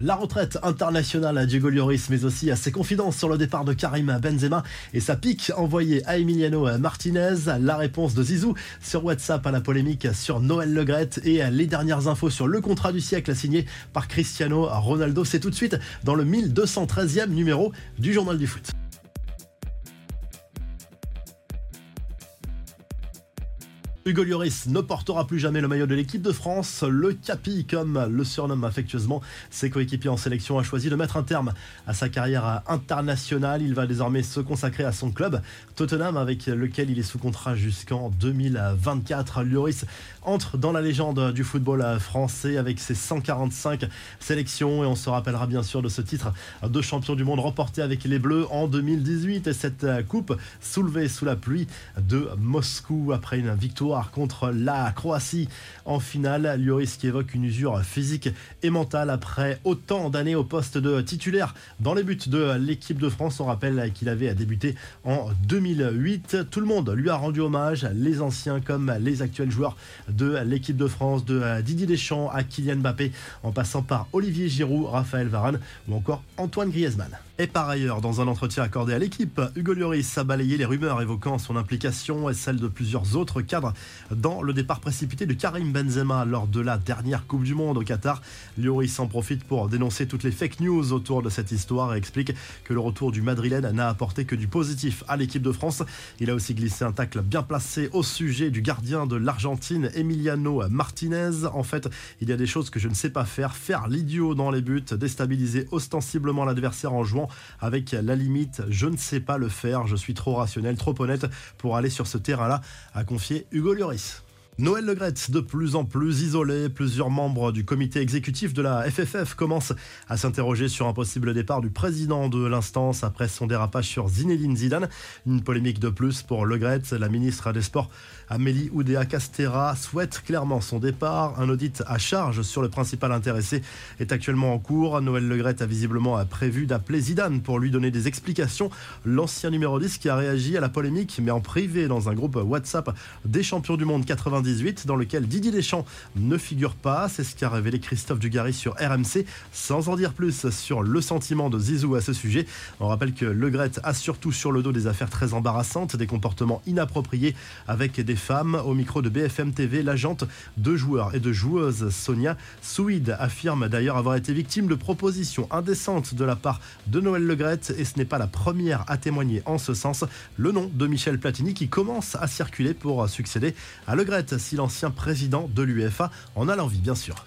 La retraite internationale à Diego Lloris, mais aussi à ses confidences sur le départ de Karim Benzema et sa pique envoyée à Emiliano Martinez. La réponse de Zizou sur WhatsApp à la polémique sur Noël Legrette et les dernières infos sur le contrat du siècle signé par Cristiano Ronaldo. C'est tout de suite dans le 1213e numéro du Journal du Foot. Hugo Lloris ne portera plus jamais le maillot de l'équipe de France. Le Capi, comme le surnomme affectueusement ses coéquipiers en sélection, a choisi de mettre un terme à sa carrière internationale. Il va désormais se consacrer à son club, Tottenham, avec lequel il est sous contrat jusqu'en 2024. Lloris entre dans la légende du football français avec ses 145 sélections et on se rappellera bien sûr de ce titre de champion du monde remporté avec les Bleus en 2018 et cette coupe soulevée sous la pluie de Moscou après une victoire contre la Croatie en finale. Lloris qui évoque une usure physique et mentale après autant d'années au poste de titulaire dans les buts de l'équipe de France. On rappelle qu'il avait débuté en 2008. Tout le monde lui a rendu hommage, les anciens comme les actuels joueurs de l'équipe de France, de Didier Deschamps à Kylian Mbappé, en passant par Olivier Giroud, Raphaël Varane ou encore Antoine Griezmann. Et par ailleurs, dans un entretien accordé à l'équipe, Hugo Lloris a balayé les rumeurs évoquant son implication et celle de plusieurs autres cadres dans le départ précipité de Karim Benzema lors de la dernière Coupe du Monde au Qatar. Lloris en profite pour dénoncer toutes les fake news autour de cette histoire et explique que le retour du Madrilène n'a apporté que du positif à l'équipe de France. Il a aussi glissé un tacle bien placé au sujet du gardien de l'Argentine, Emiliano Martinez. En fait, il y a des choses que je ne sais pas faire. Faire l'idiot dans les buts, déstabiliser ostensiblement l'adversaire en jouant avec la limite je ne sais pas le faire, je suis trop rationnel, trop honnête pour aller sur ce terrain-là, a confié Hugo Lloris. Noël Legrette, de plus en plus isolé, plusieurs membres du comité exécutif de la FFF commencent à s'interroger sur un possible départ du président de l'instance après son dérapage sur Zinedine Zidane. Une polémique de plus pour Legrette. La ministre des Sports, Amélie Oudéa Castera, souhaite clairement son départ. Un audit à charge sur le principal intéressé est actuellement en cours. Noël Legrette a visiblement prévu d'appeler Zidane pour lui donner des explications. L'ancien numéro 10 qui a réagi à la polémique, mais en privé dans un groupe WhatsApp des champions du monde 90 dans lequel Didier Deschamps ne figure pas. C'est ce qu'a révélé Christophe Dugarry sur RMC. Sans en dire plus sur le sentiment de Zizou à ce sujet, on rappelle que Le Gret a surtout sur le dos des affaires très embarrassantes, des comportements inappropriés avec des femmes. Au micro de BFM TV, l'agente de joueurs et de joueuses Sonia Souid affirme d'ailleurs avoir été victime de propositions indécentes de la part de Noël Le Gret et ce n'est pas la première à témoigner en ce sens. Le nom de Michel Platini qui commence à circuler pour succéder à Le Gret si l'ancien président de l'UEFA en a l'envie, bien sûr.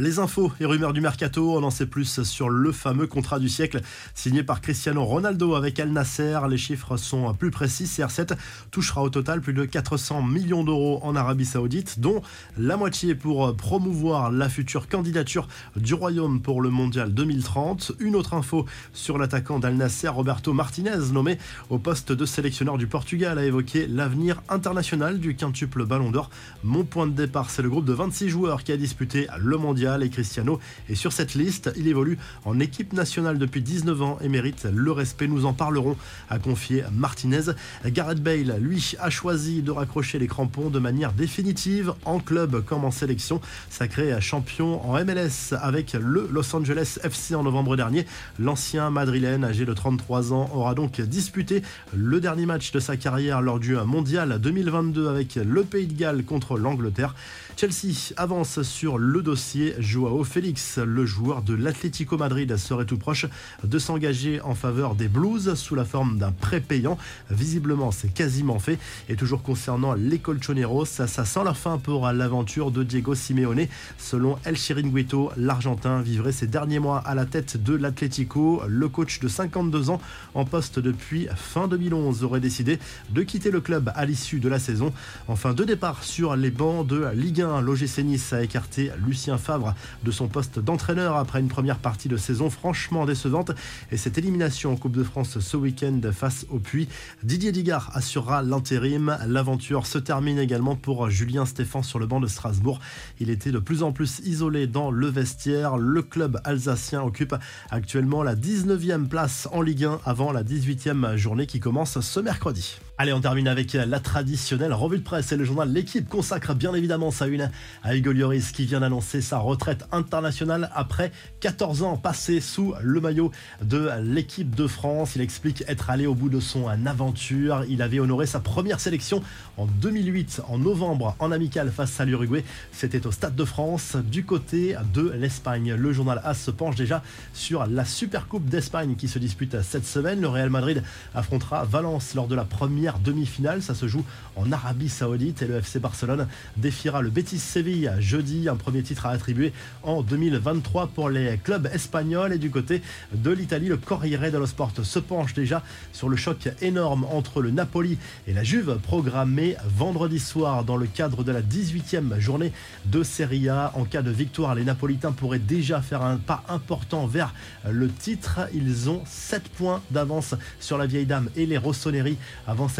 Les infos et rumeurs du mercato, on en sait plus sur le fameux contrat du siècle signé par Cristiano Ronaldo avec Al Nasser. Les chiffres sont plus précis. CR7 touchera au total plus de 400 millions d'euros en Arabie Saoudite, dont la moitié pour promouvoir la future candidature du Royaume pour le Mondial 2030. Une autre info sur l'attaquant d'Al Nasser, Roberto Martinez, nommé au poste de sélectionneur du Portugal, a évoqué l'avenir international du quintuple Ballon d'Or. Mon point de départ, c'est le groupe de 26 joueurs qui a disputé le Mondial et Cristiano est sur cette liste. Il évolue en équipe nationale depuis 19 ans et mérite le respect. Nous en parlerons, a confié Martinez. Gareth Bale, lui, a choisi de raccrocher les crampons de manière définitive en club comme en sélection. Sacré champion en MLS avec le Los Angeles FC en novembre dernier. L'ancien madrilène, âgé de 33 ans, aura donc disputé le dernier match de sa carrière lors du Mondial 2022 avec le Pays de Galles contre l'Angleterre. Chelsea avance sur le dossier Joao Félix, le joueur de l'Atlético Madrid, serait tout proche de s'engager en faveur des Blues sous la forme d'un prêt payant. Visiblement, c'est quasiment fait. Et toujours concernant les Colchoneros, ça, sent la fin pour l'aventure de Diego Simeone. Selon El Chiringuito, l'Argentin vivrait ses derniers mois à la tête de l'Atlético. Le coach de 52 ans, en poste depuis fin 2011, aurait décidé de quitter le club à l'issue de la saison. Enfin, deux départs sur les bancs de Ligue 1. L'OGC Nice a écarté Lucien Favre de son poste d'entraîneur après une première partie de saison franchement décevante. Et cette élimination en Coupe de France ce week-end face au Puy, Didier Digard assurera l'intérim. L'aventure se termine également pour Julien Stéphan sur le banc de Strasbourg. Il était de plus en plus isolé dans le vestiaire. Le club alsacien occupe actuellement la 19e place en Ligue 1 avant la 18e journée qui commence ce mercredi. Allez, on termine avec la traditionnelle revue de presse et le journal L'équipe consacre bien évidemment sa une à Hugo qui vient d'annoncer sa retraite internationale après 14 ans passés sous le maillot de l'équipe de France. Il explique être allé au bout de son aventure. Il avait honoré sa première sélection en 2008 en novembre en amical face à l'Uruguay. C'était au Stade de France du côté de l'Espagne. Le journal AS se penche déjà sur la Supercoupe d'Espagne qui se dispute cette semaine. Le Real Madrid affrontera Valence lors de la demi-finale. Ça se joue en Arabie Saoudite et le FC Barcelone défiera le Betis Séville jeudi. Un premier titre à attribuer en 2023 pour les clubs espagnols. Et du côté de l'Italie, le Corriere dello Sport se penche déjà sur le choc énorme entre le Napoli et la Juve programmé vendredi soir dans le cadre de la 18e journée de Serie A. En cas de victoire, les Napolitains pourraient déjà faire un pas important vers le titre. Ils ont 7 points d'avance sur la vieille dame et les Rossoneri avant cette